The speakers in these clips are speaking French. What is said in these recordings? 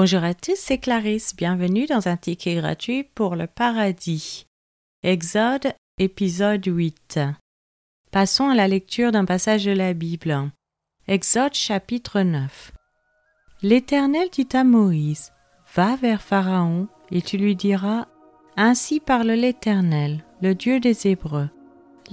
Bonjour à tous, c'est Clarisse. Bienvenue dans un ticket gratuit pour le paradis. Exode, épisode 8. Passons à la lecture d'un passage de la Bible. Exode chapitre 9. L'Éternel dit à Moïse, Va vers Pharaon, et tu lui diras, Ainsi parle l'Éternel, le Dieu des Hébreux.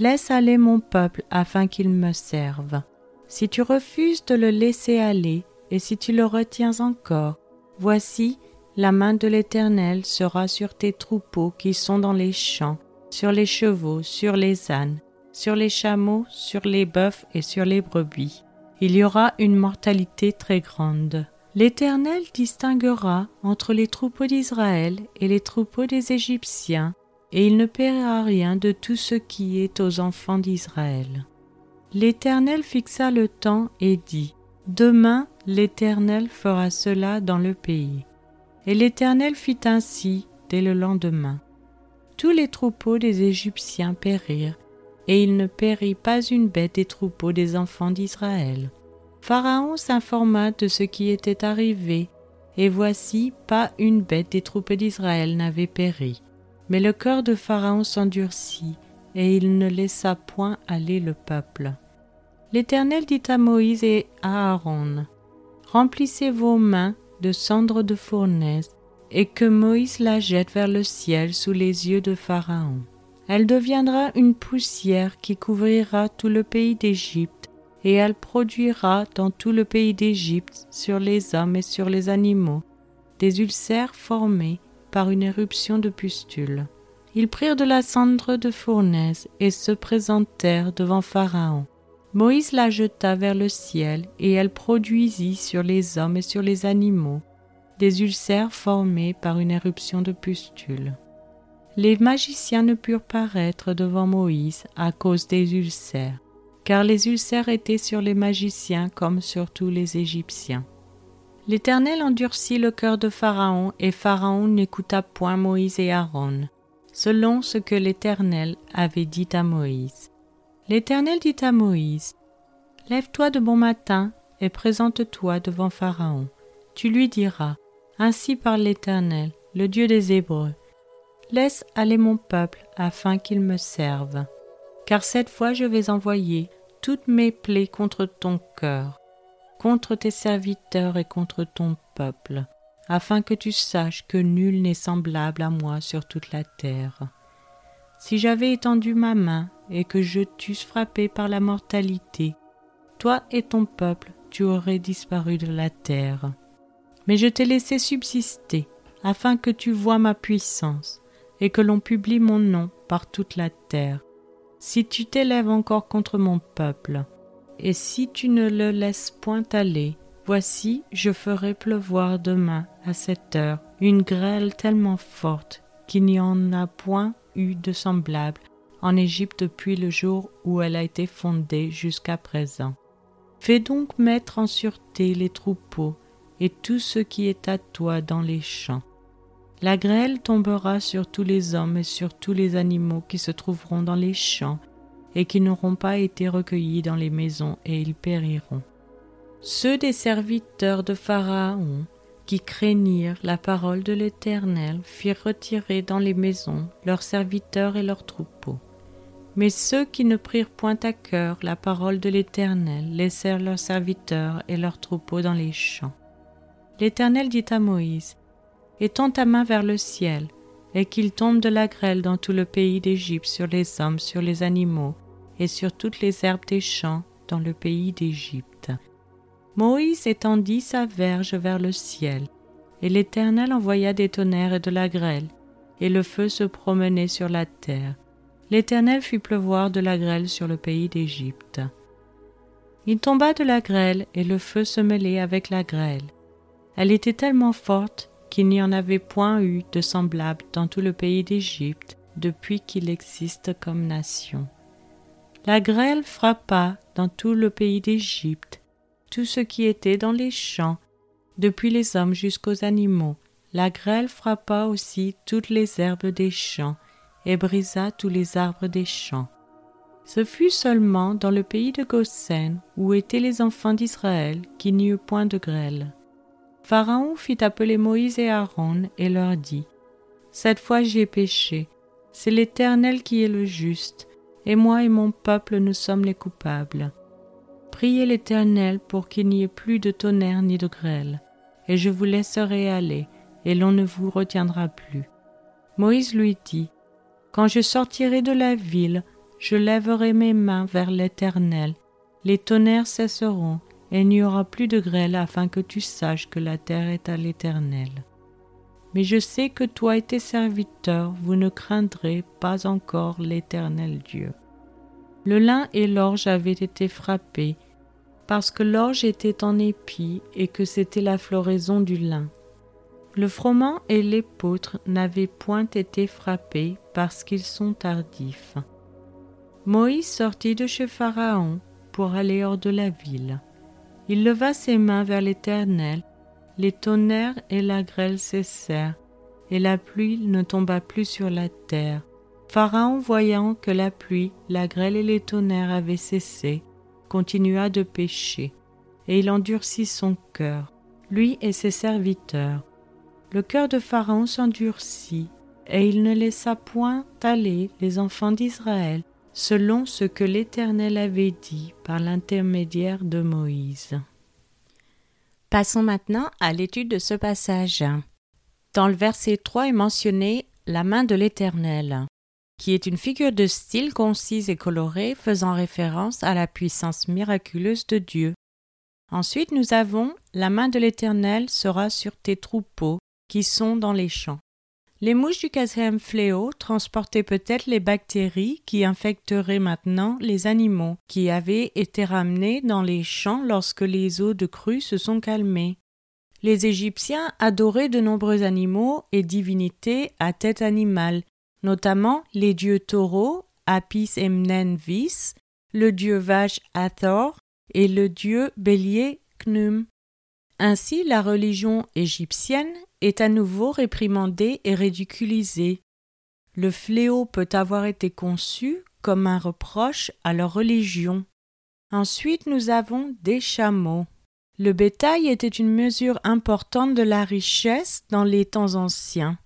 Laisse aller mon peuple afin qu'il me serve. Si tu refuses de le laisser aller, et si tu le retiens encore, voici, la main de l'Éternel sera sur tes troupeaux qui sont dans les champs, sur les chevaux, sur les ânes, sur les chameaux, sur les bœufs et sur les brebis. Il y aura une mortalité très grande. L'Éternel distinguera entre les troupeaux d'Israël et les troupeaux des Égyptiens, et il ne paiera rien de tout ce qui est aux enfants d'Israël. L'Éternel fixa le temps et dit, Demain l'Éternel fera cela dans le pays. Et l'Éternel fit ainsi dès le lendemain. Tous les troupeaux des Égyptiens périrent, et il ne périt pas une bête des troupeaux des enfants d'Israël. Pharaon s'informa de ce qui était arrivé, et voici pas une bête des troupes d'Israël n'avait péri. Mais le cœur de Pharaon s'endurcit, et il ne laissa point aller le peuple. L'Éternel dit à Moïse et à Aaron, Remplissez vos mains de cendres de fournaise, et que Moïse la jette vers le ciel sous les yeux de Pharaon. Elle deviendra une poussière qui couvrira tout le pays d'Égypte, et elle produira dans tout le pays d'Égypte, sur les hommes et sur les animaux, des ulcères formés par une éruption de pustules. Ils prirent de la cendre de fournaise et se présentèrent devant Pharaon. Moïse la jeta vers le ciel, et elle produisit sur les hommes et sur les animaux des ulcères formés par une éruption de pustules. Les magiciens ne purent paraître devant Moïse à cause des ulcères, car les ulcères étaient sur les magiciens comme sur tous les Égyptiens. L'Éternel endurcit le cœur de Pharaon, et Pharaon n'écouta point Moïse et Aaron, selon ce que l'Éternel avait dit à Moïse. L'Éternel dit à Moïse, Lève-toi de bon matin et présente-toi devant Pharaon. Tu lui diras, Ainsi parle l'Éternel, le Dieu des Hébreux. Laisse aller mon peuple afin qu'il me serve. Car cette fois je vais envoyer toutes mes plaies contre ton cœur, contre tes serviteurs et contre ton peuple, afin que tu saches que nul n'est semblable à moi sur toute la terre. Si j'avais étendu ma main et que je t'eusse frappé par la mortalité, toi et ton peuple, tu aurais disparu de la terre. Mais je t'ai laissé subsister, afin que tu vois ma puissance, et que l'on publie mon nom par toute la terre. Si tu t'élèves encore contre mon peuple, et si tu ne le laisses point aller, voici je ferai pleuvoir demain à cette heure une grêle tellement forte qu'il n'y en a point eu de semblable en Égypte depuis le jour où elle a été fondée jusqu'à présent. Fais donc mettre en sûreté les troupeaux et tout ce qui est à toi dans les champs. La grêle tombera sur tous les hommes et sur tous les animaux qui se trouveront dans les champs et qui n'auront pas été recueillis dans les maisons et ils périront. Ceux des serviteurs de Pharaon qui craignirent la parole de l'Éternel firent retirer dans les maisons leurs serviteurs et leurs troupeaux. Mais ceux qui ne prirent point à cœur la parole de l'Éternel laissèrent leurs serviteurs et leurs troupeaux dans les champs. L'Éternel dit à Moïse, Étends ta main vers le ciel, et qu'il tombe de la grêle dans tout le pays d'Égypte sur les hommes, sur les animaux, et sur toutes les herbes des champs dans le pays d'Égypte. Moïse étendit sa verge vers le ciel, et l'Éternel envoya des tonnerres et de la grêle, et le feu se promenait sur la terre. L'Éternel fit pleuvoir de la grêle sur le pays d'Égypte. Il tomba de la grêle, et le feu se mêlait avec la grêle. Elle était tellement forte qu'il n'y en avait point eu de semblable dans tout le pays d'Égypte depuis qu'il existe comme nation. La grêle frappa dans tout le pays d'Égypte, tout ce qui était dans les champs, depuis les hommes jusqu'aux animaux. La grêle frappa aussi toutes les herbes des champs et brisa tous les arbres des champs. Ce fut seulement dans le pays de Goshen, où étaient les enfants d'Israël, qu'il n'y eut point de grêle. Pharaon fit appeler Moïse et Aaron et leur dit Cette fois j'ai péché, c'est l'Éternel qui est le juste, et moi et mon peuple nous sommes les coupables. Priez l'Éternel pour qu'il n'y ait plus de tonnerre ni de grêle, et je vous laisserai aller, et l'on ne vous retiendra plus. Moïse lui dit Quand je sortirai de la ville, je lèverai mes mains vers l'Éternel, les tonnerres cesseront, et il n'y aura plus de grêle afin que tu saches que la terre est à l'Éternel. Mais je sais que toi et tes serviteurs, vous ne craindrez pas encore l'Éternel Dieu. Le lin et l'orge avaient été frappés, parce que l'orge était en épi et que c'était la floraison du lin. Le froment et l'épeautre n'avaient point été frappés parce qu'ils sont tardifs. Moïse sortit de chez Pharaon pour aller hors de la ville. Il leva ses mains vers l'Éternel, les tonnerres et la grêle cessèrent, et la pluie ne tomba plus sur la terre. Pharaon, voyant que la pluie, la grêle et les tonnerres avaient cessé, continua de pécher, et il endurcit son cœur, lui et ses serviteurs. Le cœur de Pharaon s'endurcit, et il ne laissa point aller les enfants d'Israël selon ce que l'Éternel avait dit par l'intermédiaire de Moïse. Passons maintenant à l'étude de ce passage. Dans le verset 3 est mentionné la main de l'Éternel, qui est une figure de style concise et colorée faisant référence à la puissance miraculeuse de Dieu. Ensuite, nous avons la main de l'Éternel sera sur tes troupeaux qui sont dans les champs. Les mouches du quatrième fléau transportaient peut-être les bactéries qui infecteraient maintenant les animaux qui avaient été ramenés dans les champs lorsque les eaux de crue se sont calmées. Les Égyptiens adoraient de nombreux animaux et divinités à tête animale, notamment les dieux taureaux Apis Emnenvis, le dieu vache Hathor et le dieu bélier Knum. Ainsi, la religion égyptienne est à nouveau réprimandée et ridiculisée. Le fléau peut avoir été conçu comme un reproche à leur religion. Ensuite, nous avons des chameaux. Le bétail était une mesure importante de la richesse dans les temps anciens.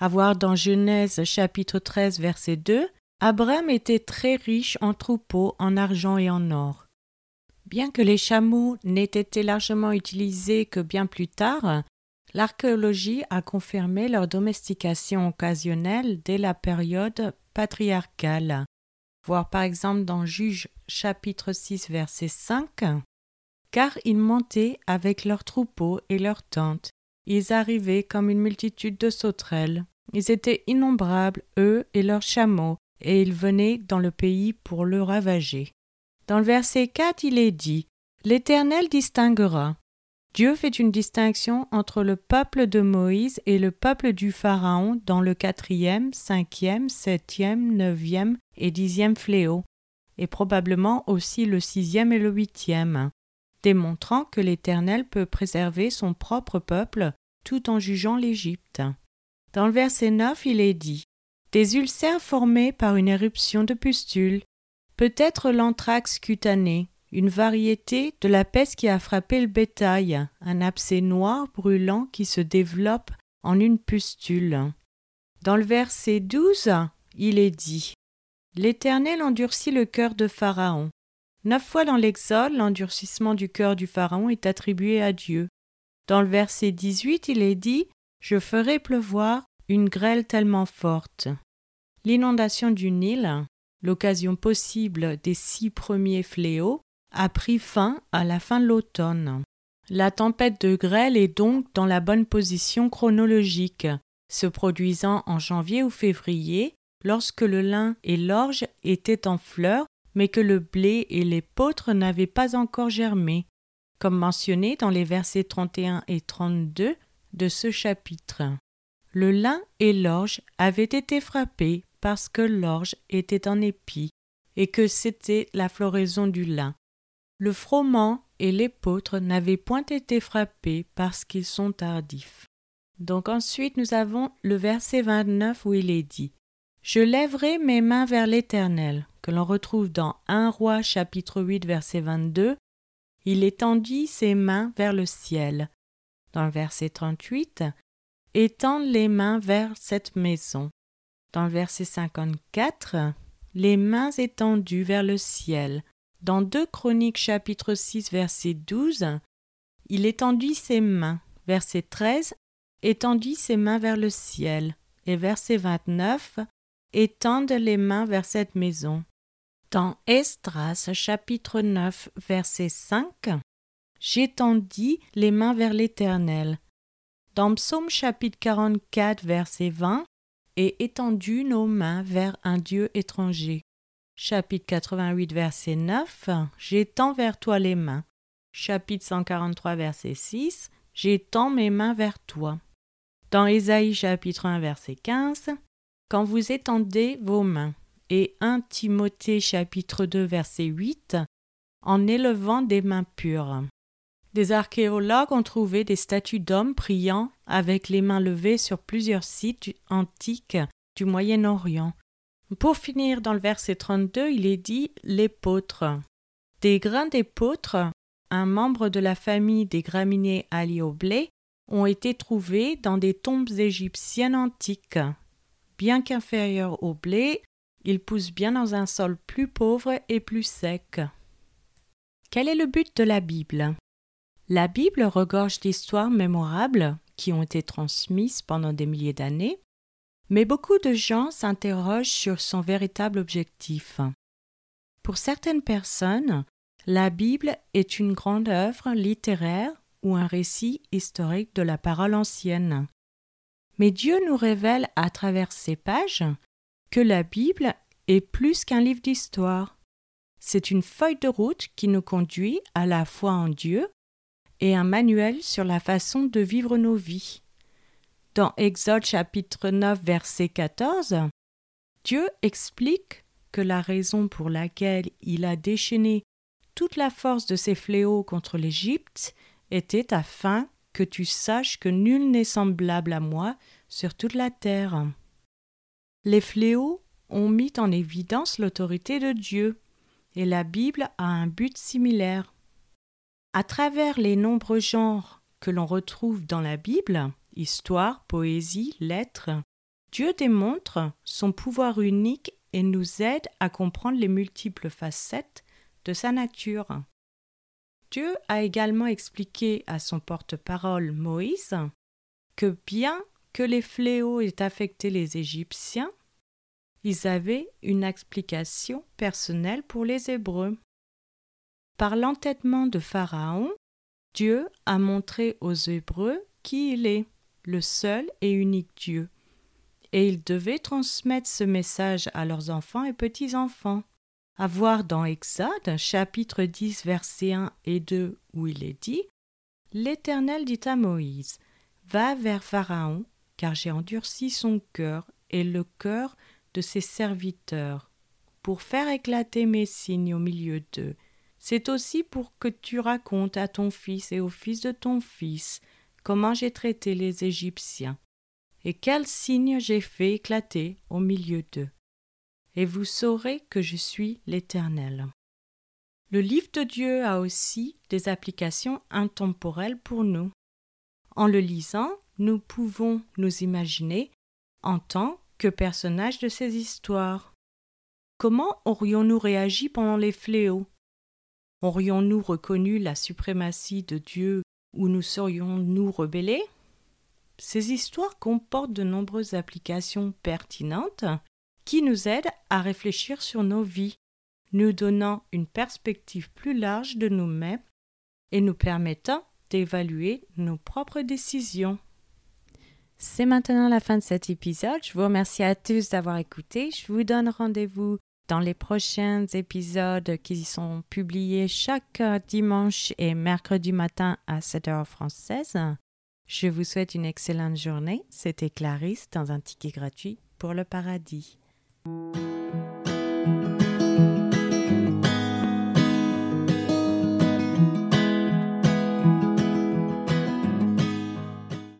À voir dans Genèse chapitre 13 verset 2, Abraham était très riche en troupeaux, en argent et en or. Bien que les chameaux n'aient été largement utilisés que bien plus tard, l'archéologie a confirmé leur domestication occasionnelle dès la période patriarcale. Voir par exemple dans Juge chapitre 6 verset 5 Car ils montaient avec leurs troupeaux et leurs tentes. Ils arrivaient comme une multitude de sauterelles. Ils étaient innombrables, eux et leurs chameaux, et ils venaient dans le pays pour le ravager. Dans le verset 4, il est dit L'Éternel distinguera. Dieu fait une distinction entre le peuple de Moïse et le peuple du Pharaon dans le quatrième, cinquième, septième, neuvième et dixième fléau, et probablement aussi le sixième et le huitième, démontrant que l'Éternel peut préserver son propre peuple tout en jugeant l'Égypte. Dans le verset 9, il est dit Des ulcères formés par une éruption de pustules, Peut-être l'anthrax cutané, une variété de la peste qui a frappé le bétail, un abcès noir brûlant qui se développe en une pustule. Dans le verset 12, il est dit L'Éternel endurcit le cœur de Pharaon. Neuf fois dans l'Exode, l'endurcissement du cœur du Pharaon est attribué à Dieu. Dans le verset 18, il est dit Je ferai pleuvoir une grêle tellement forte. L'inondation du Nil, l'occasion possible des six premiers fléaux, a pris fin à la fin de l'automne. La tempête de grêle est donc dans la bonne position chronologique, se produisant en janvier ou février, lorsque le lin et l'orge étaient en fleurs, mais que le blé et l'épeautre n'avaient pas encore germé, comme mentionné dans les versets 31 et 32 de ce chapitre. Le lin et l'orge avaient été frappés parce que l'orge était en épi et que c'était la floraison du lin. Le froment et l'épeautre n'avaient point été frappés parce qu'ils sont tardifs. Donc ensuite nous avons le verset 29 où il est dit Je lèverai mes mains vers l'Éternel, que l'on retrouve dans 1 roi chapitre 8 verset 22. Il étendit ses mains vers le ciel. Dans le verset 38, étendre les mains vers cette maison. Dans le verset 54, les mains étendues vers le ciel. Dans 2 Chroniques chapitre 6 verset 12, il étendit ses mains. Verset 13, étendit ses mains vers le ciel. Et verset 29, étendent les mains vers cette maison. Dans Esdras chapitre 9 verset 5, j'étendis les mains vers l'Éternel. Dans Psaume chapitre 44 verset 20, et étendu nos mains vers un Dieu étranger. Chapitre 88 verset 9, j'étends vers toi les mains. Chapitre 143 verset 6, j'étends mes mains vers toi. Dans Ésaïe chapitre 1 verset 15, quand vous étendez vos mains, et 1 Timothée chapitre 2 verset 8, en élevant des mains pures. Des archéologues ont trouvé des statues d'hommes priant avec les mains levées sur plusieurs sites antiques du Moyen-Orient. Pour finir, dans le verset 32, il est dit l'épôtre. Des grains d'épôtre, un membre de la famille des graminées alliés au blé, ont été trouvés dans des tombes égyptiennes antiques. Bien qu'inférieur au blé, il pousse bien dans un sol plus pauvre et plus sec. Quel est le but de la Bible? La Bible regorge d'histoires mémorables qui ont été transmises pendant des milliers d'années, mais beaucoup de gens s'interrogent sur son véritable objectif. Pour certaines personnes, la Bible est une grande œuvre littéraire ou un récit historique de la parole ancienne. Mais Dieu nous révèle à travers ces pages que la Bible est plus qu'un livre d'histoire. C'est une feuille de route qui nous conduit à la foi en Dieu et un manuel sur la façon de vivre nos vies. Dans Exode chapitre 9 verset 14, Dieu explique que la raison pour laquelle il a déchaîné toute la force de ses fléaux contre l'Égypte était afin que tu saches que nul n'est semblable à moi sur toute la terre. Les fléaux ont mis en évidence l'autorité de Dieu, et la Bible a un but similaire. À travers les nombreux genres que l'on retrouve dans la Bible, histoire, poésie, lettres, Dieu démontre son pouvoir unique et nous aide à comprendre les multiples facettes de sa nature. Dieu a également expliqué à son porte-parole Moïse que bien les fléaux aient affecté les Égyptiens, ils avaient une explication personnelle pour les Hébreux. Par l'entêtement de Pharaon, Dieu a montré aux Hébreux qui il est, le seul et unique Dieu, et ils devaient transmettre ce message à leurs enfants et petits-enfants à voir dans Exode, chapitre 10, versets 1 et 2, où il est dit L'Éternel dit à Moïse Va vers Pharaon, car j'ai endurci son cœur et le cœur de ses serviteurs, pour faire éclater mes signes au milieu d'eux. C'est aussi pour que tu racontes à ton fils et au fils de ton fils comment j'ai traité les Égyptiens, et quels signes j'ai fait éclater au milieu d'eux et vous saurez que je suis l'Éternel. Le livre de Dieu a aussi des applications intemporelles pour nous. En le lisant, nous pouvons nous imaginer en tant que personnages de ces histoires. Comment aurions-nous réagi pendant les fléaux? Aurions-nous reconnu la suprématie de Dieu ou nous serions-nous rebellés? Ces histoires comportent de nombreuses applications pertinentes qui nous aide à réfléchir sur nos vies, nous donnant une perspective plus large de nous-mêmes et nous permettant d'évaluer nos propres décisions. C'est maintenant la fin de cet épisode. Je vous remercie à tous d'avoir écouté. Je vous donne rendez-vous dans les prochains épisodes qui sont publiés chaque dimanche et mercredi matin à 7 heures française. Je vous souhaite une excellente journée. C'était Clarisse dans un ticket gratuit pour le paradis.